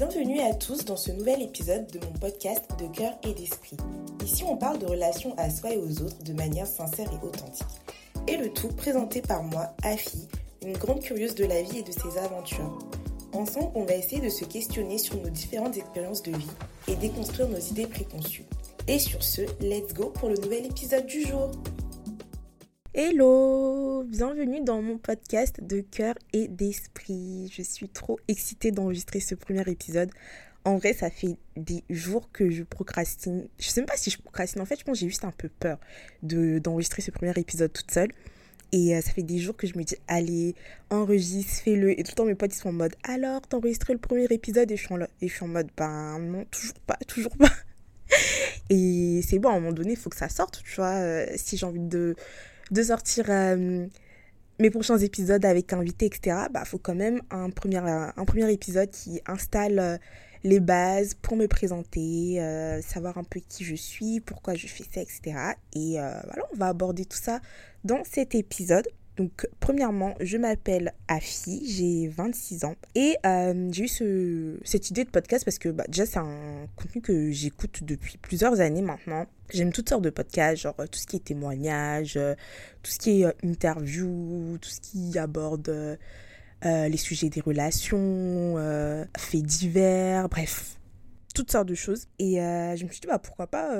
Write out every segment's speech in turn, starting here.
Bienvenue à tous dans ce nouvel épisode de mon podcast de cœur et d'esprit. Ici, on parle de relations à soi et aux autres de manière sincère et authentique. Et le tout présenté par moi, Afi, une grande curieuse de la vie et de ses aventures. Ensemble, on va essayer de se questionner sur nos différentes expériences de vie et déconstruire nos idées préconçues. Et sur ce, let's go pour le nouvel épisode du jour. Hello, bienvenue dans mon podcast de cœur et d'esprit. Je suis trop excitée d'enregistrer ce premier épisode. En vrai, ça fait des jours que je procrastine. Je sais même pas si je procrastine. En fait, je pense que j'ai juste un peu peur de d'enregistrer ce premier épisode toute seule. Et euh, ça fait des jours que je me dis, allez, enregistre, fais-le. Et tout le temps, mes potes, ils sont en mode, alors, t'as le premier épisode? Et je suis en, et je suis en mode, ben non, toujours pas, toujours pas. Et c'est bon, à un moment donné, il faut que ça sorte, tu vois. Euh, si j'ai envie de de sortir euh, mes prochains épisodes avec invités, etc., bah, faut quand même un premier, un premier épisode qui installe euh, les bases pour me présenter, euh, savoir un peu qui je suis, pourquoi je fais ça, etc. Et voilà, on va aborder tout ça dans cet épisode. Donc, premièrement, je m'appelle Afi, j'ai 26 ans et euh, j'ai eu ce, cette idée de podcast parce que bah, déjà, c'est un contenu que j'écoute depuis plusieurs années maintenant. J'aime toutes sortes de podcasts, genre tout ce qui est témoignage, euh, tout ce qui est euh, interview, tout ce qui aborde les sujets des relations, faits divers, bref, toutes sortes de choses. Et je me suis dit, bah, pourquoi pas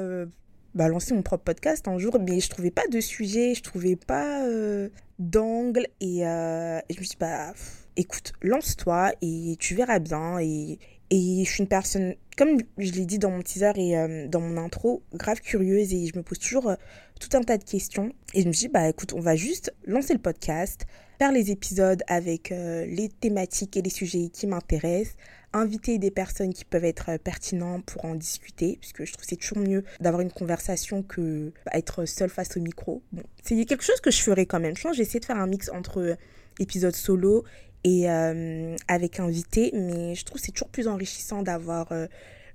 bah, lancer mon propre podcast un jour, mais je trouvais pas de sujet, je trouvais pas euh, d'angle, et, euh, et, je me suis dit, bah, écoute, lance-toi et tu verras bien. Et, et je suis une personne, comme je l'ai dit dans mon teaser et euh, dans mon intro, grave curieuse et je me pose toujours tout un tas de questions. Et je me suis dit, bah écoute, on va juste lancer le podcast, faire les épisodes avec les thématiques et les sujets qui m'intéressent, inviter des personnes qui peuvent être euh, pertinentes pour en discuter, puisque je trouve c'est toujours mieux d'avoir une conversation que bah, être seul face au micro. Bon, c'est quelque chose que je ferai quand même. Je pense j'essaie de faire un mix entre euh, épisode solo et euh, avec invité, mais je trouve c'est toujours plus enrichissant d'avoir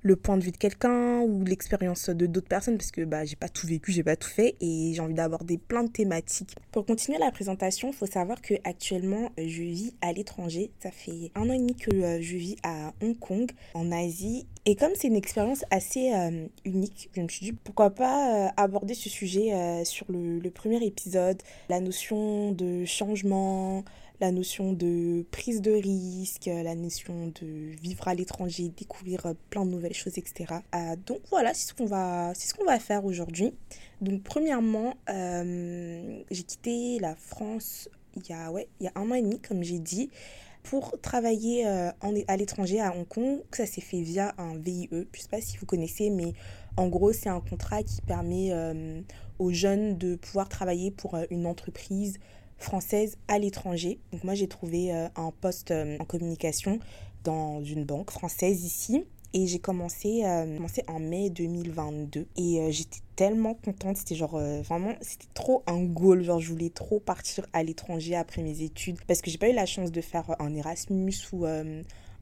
le point de vue de quelqu'un ou l'expérience de d'autres personnes parce que bah, j'ai pas tout vécu, j'ai pas tout fait et j'ai envie d'aborder plein de thématiques. Pour continuer la présentation, faut savoir que actuellement je vis à l'étranger. Ça fait un an et demi que euh, je vis à Hong Kong, en Asie. Et comme c'est une expérience assez euh, unique, je me suis dit pourquoi pas euh, aborder ce sujet sur le premier épisode, la notion de changement, la notion de prise de risque, la notion de vivre à l'étranger, découvrir plein de nouvelles choses, etc. Euh, donc voilà, c'est ce qu'on va, c'est ce qu'on va faire aujourd'hui. Donc premièrement, euh, j'ai quitté la France il y a, ouais, il y a un an et demi, comme j'ai dit, pour travailler euh, à l'étranger à Hong Kong. Ça s'est fait via un VIE. Je ne sais pas si vous connaissez, mais en gros, c'est un contrat qui permet aux jeunes de pouvoir travailler pour une entreprise française à l'étranger. Donc moi j'ai trouvé euh, un poste euh, en communication dans une banque française ici. Et j'ai commencé, euh, commencé en mai 2022. Et j'étais tellement contente. C'était genre vraiment, c'était trop un goal. Genre, je voulais trop partir à l'étranger après mes études. Parce que j'ai pas eu la chance de faire un Erasmus ou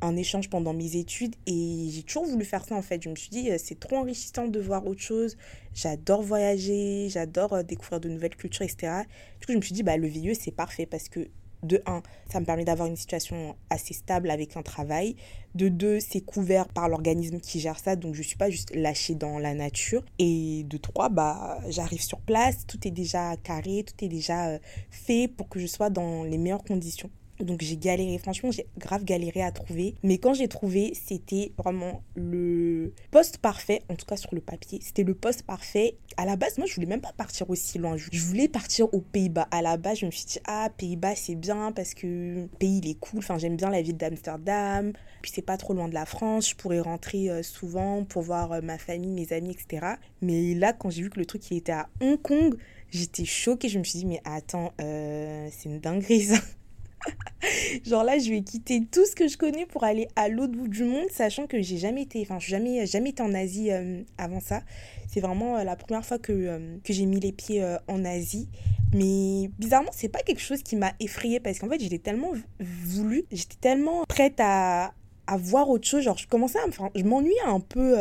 un échange pendant mes études et j'ai toujours voulu faire ça en fait. Je me suis dit, euh, c'est trop enrichissant de voir autre chose. J'adore voyager, j'adore euh, découvrir de nouvelles cultures, etc. Du coup, je me suis dit, bah, le VIE, c'est parfait parce que de un, ça me permet d'avoir une situation assez stable avec un travail. De deux, c'est couvert par l'organisme qui gère ça, donc je ne suis pas juste lâchée dans la nature. Et de trois, bah, j'arrive sur place, tout est déjà carré, tout est déjà euh, fait pour que je sois dans les meilleures conditions. Donc j'ai galéré, franchement j'ai grave galéré à trouver. Mais quand j'ai trouvé, c'était vraiment le poste parfait, en tout cas sur le papier. C'était le poste parfait. À la base, moi je voulais même pas partir aussi loin. Je voulais partir aux Pays-Bas. À la base, je me suis dit, ah, Pays-Bas c'est bien parce que le pays il est cool. Enfin, j'aime bien la ville d'Amsterdam. Puis c'est pas trop loin de la France. Je pourrais rentrer euh, souvent pour voir euh, ma famille, mes amis, etc. Mais là, quand j'ai vu que le truc il était à Hong Kong, j'étais choquée. Je me suis dit, mais attends, euh, c'est une dinguerie ça. Genre là, je vais quitter tout ce que je connais pour aller à l'autre bout du monde, sachant que j'ai jamais été, enfin, jamais, jamais été en Asie euh, avant ça. C'est vraiment euh, la première fois que, euh, que j'ai mis les pieds en Asie. Mais bizarrement, c'est pas quelque chose qui m'a effrayée parce qu'en fait, j'étais tellement voulu, j'étais tellement prête à, à voir autre chose. Genre, je commençais à je m'ennuyais un peu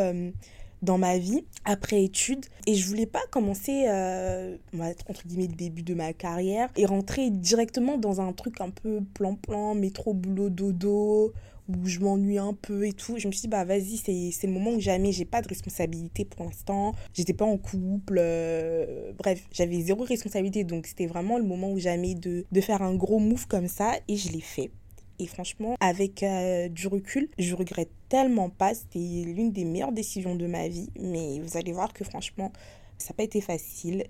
dans ma vie après études et je voulais pas commencer euh, entre guillemets le début de ma carrière et rentrer directement dans un truc un peu plan plan métro boulot dodo où je m'ennuie un peu et tout. Je me suis dit, bah vas-y, c'est le moment où jamais j'ai pas de responsabilité pour l'instant. J'étais pas en couple. Euh, bref, j'avais zéro responsabilité. Donc c'était vraiment le moment où jamais de, de faire un gros move comme ça. Et je l'ai fait. Et franchement, avec euh, du recul, je regrette tellement pas. C'était l'une des meilleures décisions de ma vie. Mais vous allez voir que franchement, ça n'a pas été facile.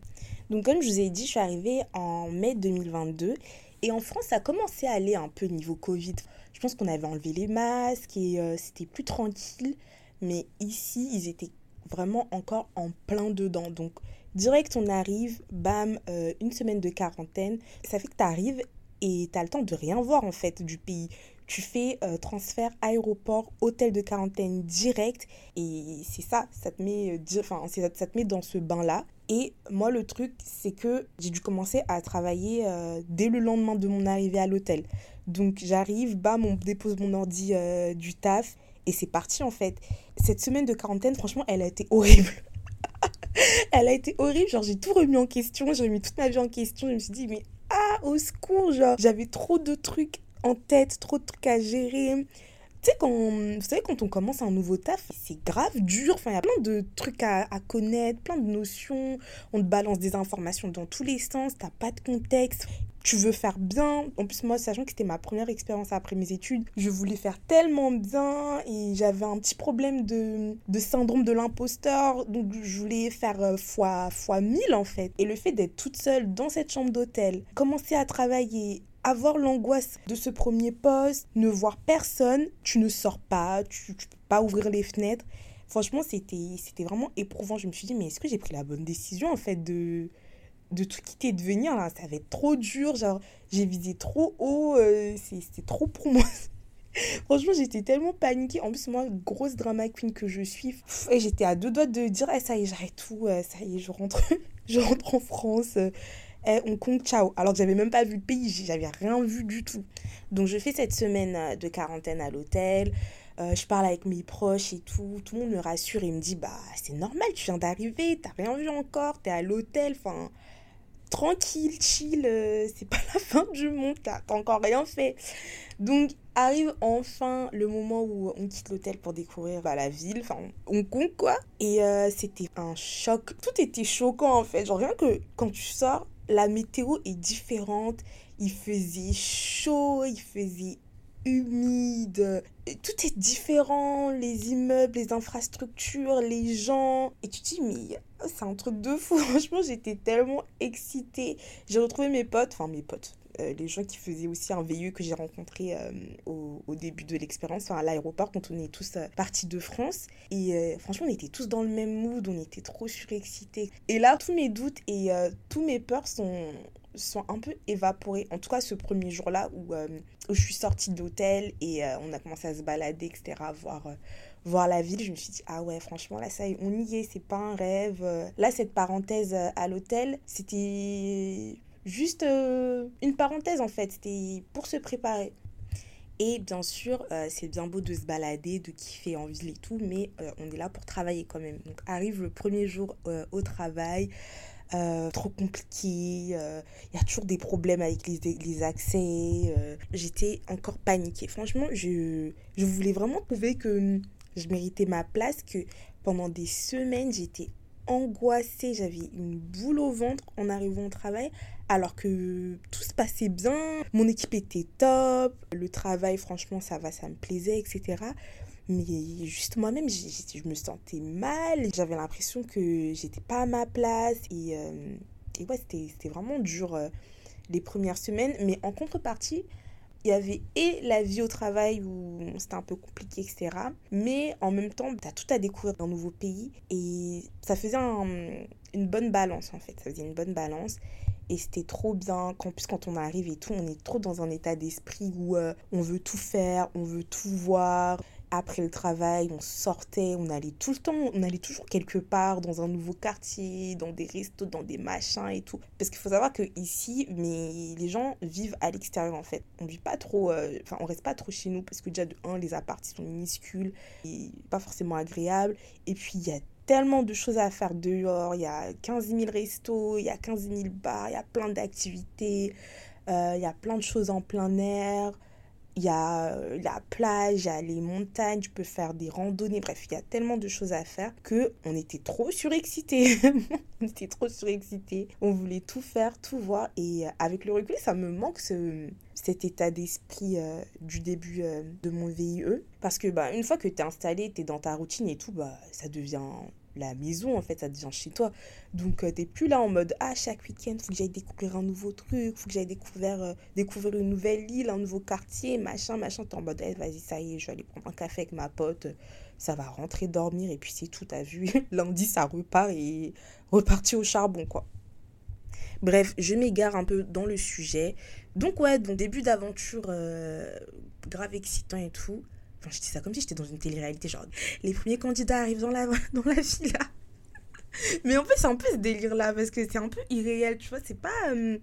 Donc comme je vous ai dit, je suis arrivée en mai 2022. Et en France, ça a commencé à aller un peu niveau Covid. Je pense qu'on avait enlevé les masques et euh, c'était plus tranquille. Mais ici, ils étaient vraiment encore en plein dedans. Donc direct, on arrive, bam, euh, une semaine de quarantaine. Ça fait que tu arrives et tu as le temps de rien voir en fait du pays. Tu fais euh, transfert aéroport, hôtel de quarantaine direct et c'est ça, ça te met, euh, enfin, ça, ça te met dans ce bain-là. Et moi, le truc, c'est que j'ai dû commencer à travailler euh, dès le lendemain de mon arrivée à l'hôtel. Donc j'arrive, bam, on dépose mon ordi du taf et c'est parti en fait. Cette semaine de quarantaine, franchement, elle a été horrible. elle a été horrible, genre j'ai tout remis en question, j'ai remis toute ma vie en question, je me suis dit mais au secours, genre, j'avais trop de trucs en tête, trop de trucs à gérer. Tu sais, quand, quand on commence un nouveau taf, c'est grave dur. Enfin, il y a plein de trucs à, à, connaître, plein de notions. On te balance des informations dans tous les sens, t'as pas de contexte tu veux faire bien. En plus, moi, sachant que c'était ma première expérience après mes études, je voulais faire tellement bien et j'avais un petit problème de, de syndrome de l'imposteur. Donc, je voulais faire euh, fois, fois 1000 en fait. Et le fait d'être toute seule dans cette chambre d'hôtel, commencer à travailler, avoir l'angoisse de ce premier poste, ne voir personne, tu ne sors pas, tu ne peux pas ouvrir les fenêtres. Franchement, c'était vraiment éprouvant. Je me suis dit, mais est-ce que j'ai pris la bonne décision en fait de de tout quitter et de venir, là, ça va être trop dur. Genre, j'ai visé trop haut, euh, c'était trop pour moi. Franchement, j'étais tellement paniquée. En plus, moi, grosse drama queen que je suis. Et j'étais à deux doigts de dire, eh, ça y est, j'arrête tout, euh, ça y est, je rentre, je rentre en France. Euh, eh, on compte, ciao. Alors que j'avais même pas vu le pays, j'avais rien vu du tout. Donc, je fais cette semaine de quarantaine à l'hôtel. je parle avec mes proches et tout. Tout le monde me rassure et me dit, bah, c'est normal, tu viens d'arriver, t'as rien vu encore, t'es à l'hôtel. Enfin, tranquille, chill, euh, c'est pas la fin du monde, t'as encore rien fait. Donc arrive enfin le moment où on quitte l'hôtel pour découvrir bah, la ville, enfin on compte quoi. Et euh, c'était un choc, tout était choquant en fait, genre rien que quand tu sors, la météo est différente, il faisait chaud, il faisait humide. Tout est différent, les immeubles, les infrastructures, les gens. Et tu te dis, c'est un truc de fou. Franchement, j'étais tellement excitée. J'ai retrouvé mes potes, enfin mes potes, euh, les gens qui faisaient aussi un VIE que j'ai rencontré euh, au, début de l'expérience, enfin, à l'aéroport, quand on est tous euh, partis de France. Et franchement, on était tous dans le même mood, on était trop surexcités. Et là, tous mes doutes et tous mes peurs sont, un peu évaporés. En tout cas, ce premier jour-là où, où, je suis sortie d'hôtel et on a commencé à se balader, etc., voir voir la ville, je me suis dit, ah ouais, franchement, là, ça on y est, c'est pas un rêve. Là, cette parenthèse à l'hôtel, c'était juste euh, une parenthèse en fait, c'était pour se préparer. Et bien sûr, euh, c'est bien beau de se balader, de kiffer en ville et tout, mais euh, on est là pour travailler quand même. Donc arrive le premier jour au travail, trop compliqué, il y a toujours des problèmes avec les, les accès. J'étais encore paniquée. Franchement, je, je voulais vraiment prouver que je méritais ma place, que pendant des semaines, j'étais angoissée, j'avais une boule au ventre en arrivant au travail, alors que tout se passait bien, mon équipe était top, le travail, franchement, ça va, ça me plaisait, etc. Mais juste moi-même, je me sentais mal, j'avais l'impression que j'étais pas à ma place, et, euh, et ouais, c'était vraiment dur euh, les premières semaines, mais en contrepartie, il y avait et la vie au travail où c'était un peu compliqué, etc. Mais en même temps, tu as tout à découvrir dans un nouveau pays et ça faisait une bonne balance en fait. Ça faisait une bonne balance. Et c'était trop bien qu'en plus quand on arrive et tout, on est trop dans un état d'esprit où euh, on veut tout faire, on veut tout voir après le travail, on sortait, on allait tout le temps, on allait toujours quelque part, dans un nouveau quartier, dans des restos, dans des machins et tout. Parce qu'il faut savoir que ici, mais les gens vivent à l'extérieur en fait. On vit pas trop, euh, enfin on reste pas trop chez nous parce que déjà de un, les appartements sont minuscules et pas forcément agréables. Et puis il y a tellement de choses à faire dehors, il y a 15 000 restos, il y a 15 000 bars, il y a plein d'activités, euh, il y a plein de choses en plein air il y a euh, la plage, il y a les montagnes, tu peux faire des randonnées, bref, il y a tellement de choses à faire que on était trop surexcités. on était trop surexcités. On voulait tout faire, tout voir et euh, avec le recul, ça me manque ce, cet état d'esprit euh, du début de mon VIE parce que bah une fois que tu es installé, tu es dans ta routine et tout, bah ça devient la maison, en fait, ça devient chez toi. Donc, euh, t'es plus là en mode, ah, chaque week-end, faut que j'aille découvrir un nouveau truc, faut que j'aille découvrir, euh, découvrir une nouvelle île, un nouveau quartier, machin, machin. T'es en mode, eh, vas-y, ça y est, je vais aller prendre un café avec ma pote, ça va rentrer dormir, et puis c'est tout, t'as vu. Lundi, ça repart et reparti au charbon, quoi. Bref, je m'égare un peu dans le sujet. Donc, ouais, donc début d'aventure euh, grave excitant et tout. Enfin, je dis ça comme si j'étais dans une télé-réalité, genre les premiers candidats arrivent dans la, dans la villa. Mais en fait, c'est un peu ce délire-là, parce que c'est un peu irréel, tu vois. C'est pas, euh,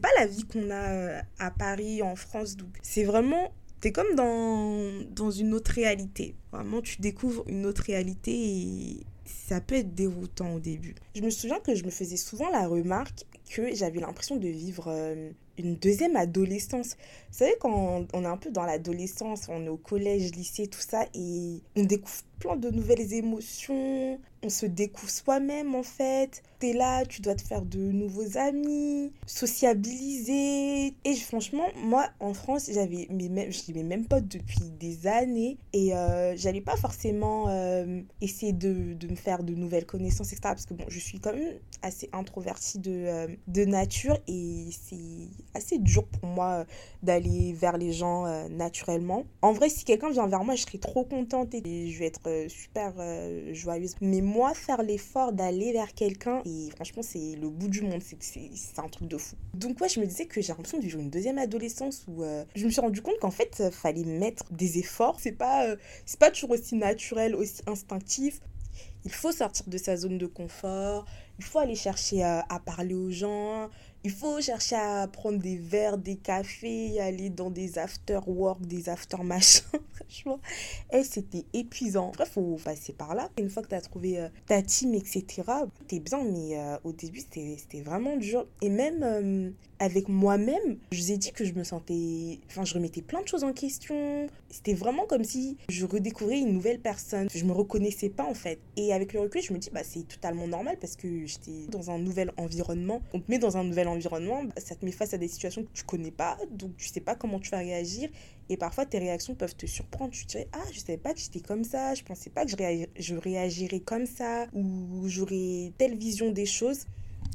pas la vie qu'on a euh, à Paris, en France. C'est vraiment. T'es comme dans, dans une autre réalité. Vraiment, tu découvres une autre réalité et ça peut être déroutant au début. Je me souviens que je me faisais souvent la remarque que j'avais l'impression de vivre euh, une deuxième adolescence. Vous savez, quand on est un peu dans l'adolescence, on est au collège, lycée, tout ça, et on découvre plein de nouvelles émotions, on se découvre soi-même en fait. T'es là, tu dois te faire de nouveaux amis, sociabiliser. Et franchement, moi en France, j'avais mes, mêmes, mes mêmes potes depuis des années et euh, j'allais pas forcément euh, essayer de, de, me faire de nouvelles connaissances, etc. Parce que bon, je suis quand même assez introvertie de, euh, de nature et c'est assez dur pour moi d'aller vers les gens naturellement. En vrai, si quelqu'un vient vers moi, je serais trop contente et je vais être super joyeuse. Mais moi, faire l'effort d'aller vers quelqu'un, et franchement, c'est le bout du monde. C'est un truc de fou. Donc, ouais, je me disais que j'ai l'impression de vivre une deuxième adolescence où euh, je me suis rendu compte qu'en fait, il fallait mettre des efforts. C'est pas, c'est pas toujours aussi naturel, aussi instinctif. Il faut sortir de sa zone de confort. Il faut aller chercher à, à parler aux gens. Il faut chercher à prendre des verres, des cafés, aller dans des after-work, des after-machins. Franchement, et c'était épuisant. Bref, faut passer par là. Une fois que tu trouvé euh, ta team, etc., t'es bien, mais euh, au début, c'était vraiment dur. Et même euh, avec moi-même, je vous ai dit que je me sentais. Enfin, je remettais plein de choses en question. C'était vraiment comme si je redécouvrais une nouvelle personne. Je me reconnaissais pas, en fait. Et avec le recul, je me dis, bah, c'est totalement normal parce que j'étais dans un nouvel environnement. On te met dans un nouvel environnement, bah, ça te met face à des situations que tu connais pas, donc tu sais pas comment tu vas réagir. Et parfois, tes réactions peuvent te surprendre. Tu te dis, ah, je savais pas que j'étais comme ça, je pensais pas que je réagirais comme ça, ou j'aurais telle vision des choses.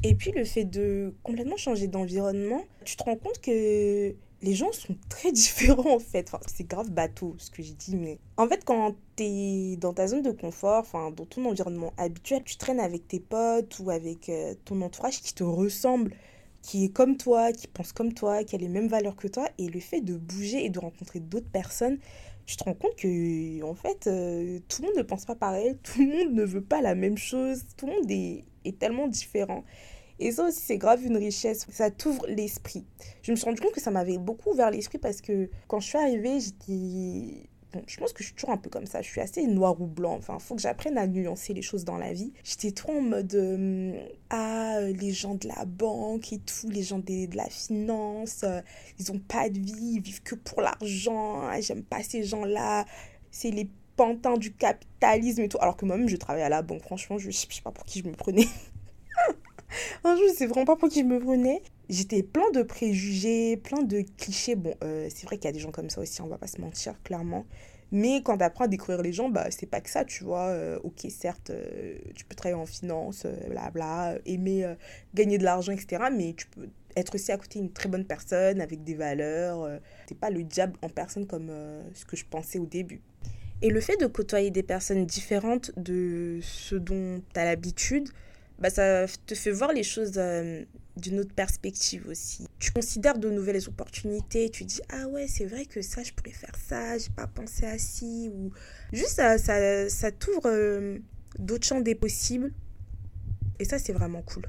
Et puis, le fait de complètement changer d'environnement, tu te rends compte que les gens sont très différents en fait. Enfin, c'est grave bateau ce que j'ai dit, mais en fait, quand tu es dans ta zone de confort, enfin, dans ton environnement habituel, tu traînes avec tes potes ou avec euh, ton entourage qui te ressemble qui est comme toi, qui pense comme toi, qui a les mêmes valeurs que toi. Et le fait de bouger et de rencontrer d'autres personnes, tu te rends compte que, en fait, euh, tout le monde ne pense pas pareil, tout le monde ne veut pas la même chose, tout le monde est tellement différent. Et ça aussi, c'est grave une richesse. Ça t'ouvre l'esprit. Je me suis rendu compte que ça m'avait beaucoup ouvert l'esprit parce que quand je suis arrivée, j'étais Bon, je pense que je suis toujours un peu comme ça. Je suis assez noir ou blanc. Enfin, faut que j'apprenne à nuancer les choses dans la vie. J'étais trop en mode euh, Ah, les gens de la banque et tout, les gens de, la finance, euh, ils ont pas de vie, ils vivent que pour l'argent. Ah, j'aime pas ces gens-là. C'est les pantins du capitalisme et tout. Alors que moi-même, je travaille à la banque. Franchement, je, je sais pas pour qui je me prenais. un jour, sais vraiment pas pour qui je me prenais. J'étais plein de préjugés, plein de clichés. Bon, euh, c'est vrai qu'il y a des gens comme ça aussi, on va pas se mentir, clairement. Mais quand tu apprends à découvrir les gens, bah, c'est pas que ça, tu vois. Euh, ok, certes, euh, tu peux travailler en finance, blabla, aimer gagner de l'argent, etc. Mais tu peux être aussi à côté d'une très bonne personne, avec des valeurs. c'est pas le diable en personne comme ce que je pensais au début. Et le fait de côtoyer des personnes différentes de ce dont tu as l'habitude, bah, ça te fait voir les choses euh, d'une autre perspective aussi. Tu considères de nouvelles opportunités, tu dis ah ouais c'est vrai que ça je pourrais faire ça, j'ai pas pensé à ci ou juste ça, ça, ça t'ouvre euh, d'autres champs des possibles et ça c'est vraiment cool.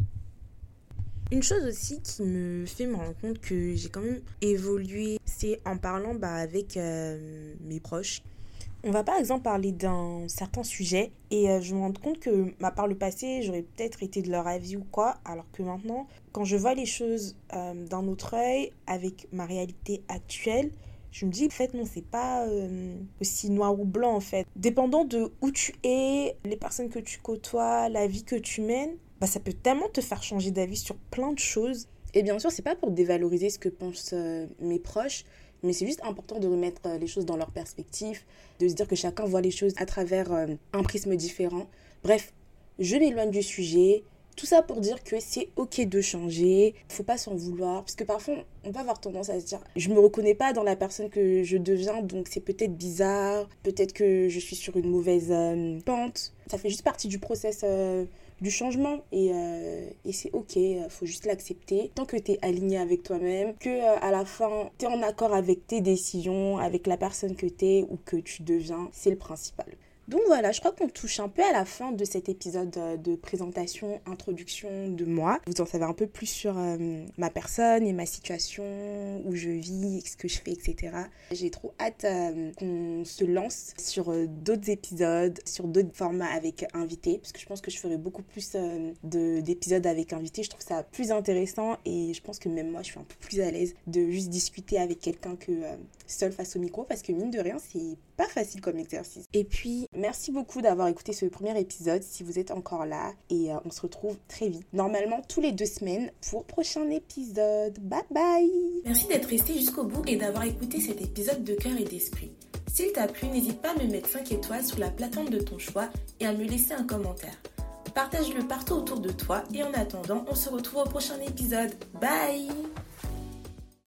Une chose aussi qui me fait me rendre compte que j'ai quand même évolué, c'est en parlant bah, avec euh, mes proches on va par exemple parler d'un certain sujet et euh, je me rends compte que ma par le passé, j'aurais peut-être été de leur avis ou quoi, alors que maintenant, quand je vois les choses euh, d'un autre œil, avec ma réalité actuelle, je me dis, en fait, non, c'est pas euh, aussi noir ou blanc, en fait. Dépendant de où tu es, les personnes que tu côtoies, la vie que tu mènes, bah, ça peut tellement te faire changer d'avis sur plein de choses. Et bien sûr, c'est pas pour dévaloriser ce que pensent mes proches, mais c'est juste important de remettre euh, les choses dans leur perspective, de se dire que chacun voit les choses à travers un prisme différent. Bref, je m'éloigne du sujet. Tout ça pour dire que c'est ok de changer, faut pas s'en vouloir, parce que parfois on va avoir tendance à se dire je me reconnais pas dans la personne que je deviens, donc c'est peut-être bizarre, peut-être que je suis sur une mauvaise euh, pente. Ça fait juste partie du process euh, du changement et, euh, et c'est ok, faut juste l'accepter. Tant que tu es aligné avec toi-même, que à la fin tu es en accord avec tes décisions, avec la personne que tu es ou que tu deviens, c'est le principal. Donc voilà, je crois qu'on touche un peu à la fin de cet épisode euh, de présentation, introduction de moi. Vous en savez un peu plus sur euh, ma personne et ma situation, où je vis, ce que je fais, etc. J'ai trop hâte euh, qu'on se lance sur d'autres épisodes, sur d'autres formats avec invités, parce que je pense que je ferai beaucoup plus d'épisodes avec invités. Je trouve ça plus intéressant et je pense que même moi, je suis un peu plus à l'aise de juste discuter avec quelqu'un que seul face au micro, parce que mine de rien, c'est pas facile comme exercice. Et puis, merci beaucoup d'avoir écouté ce premier épisode si vous êtes encore là et euh, on se retrouve très vite. Normalement tous les deux semaines pour prochain épisode. Bye bye Merci d'être resté jusqu'au bout et d'avoir écouté cet épisode de cœur et d'esprit. S'il t'a plu, n'hésite pas à me mettre 5 étoiles sur la plateforme de ton choix et à me laisser un commentaire. Partage-le partout autour de toi et en attendant, on se retrouve au prochain épisode. Bye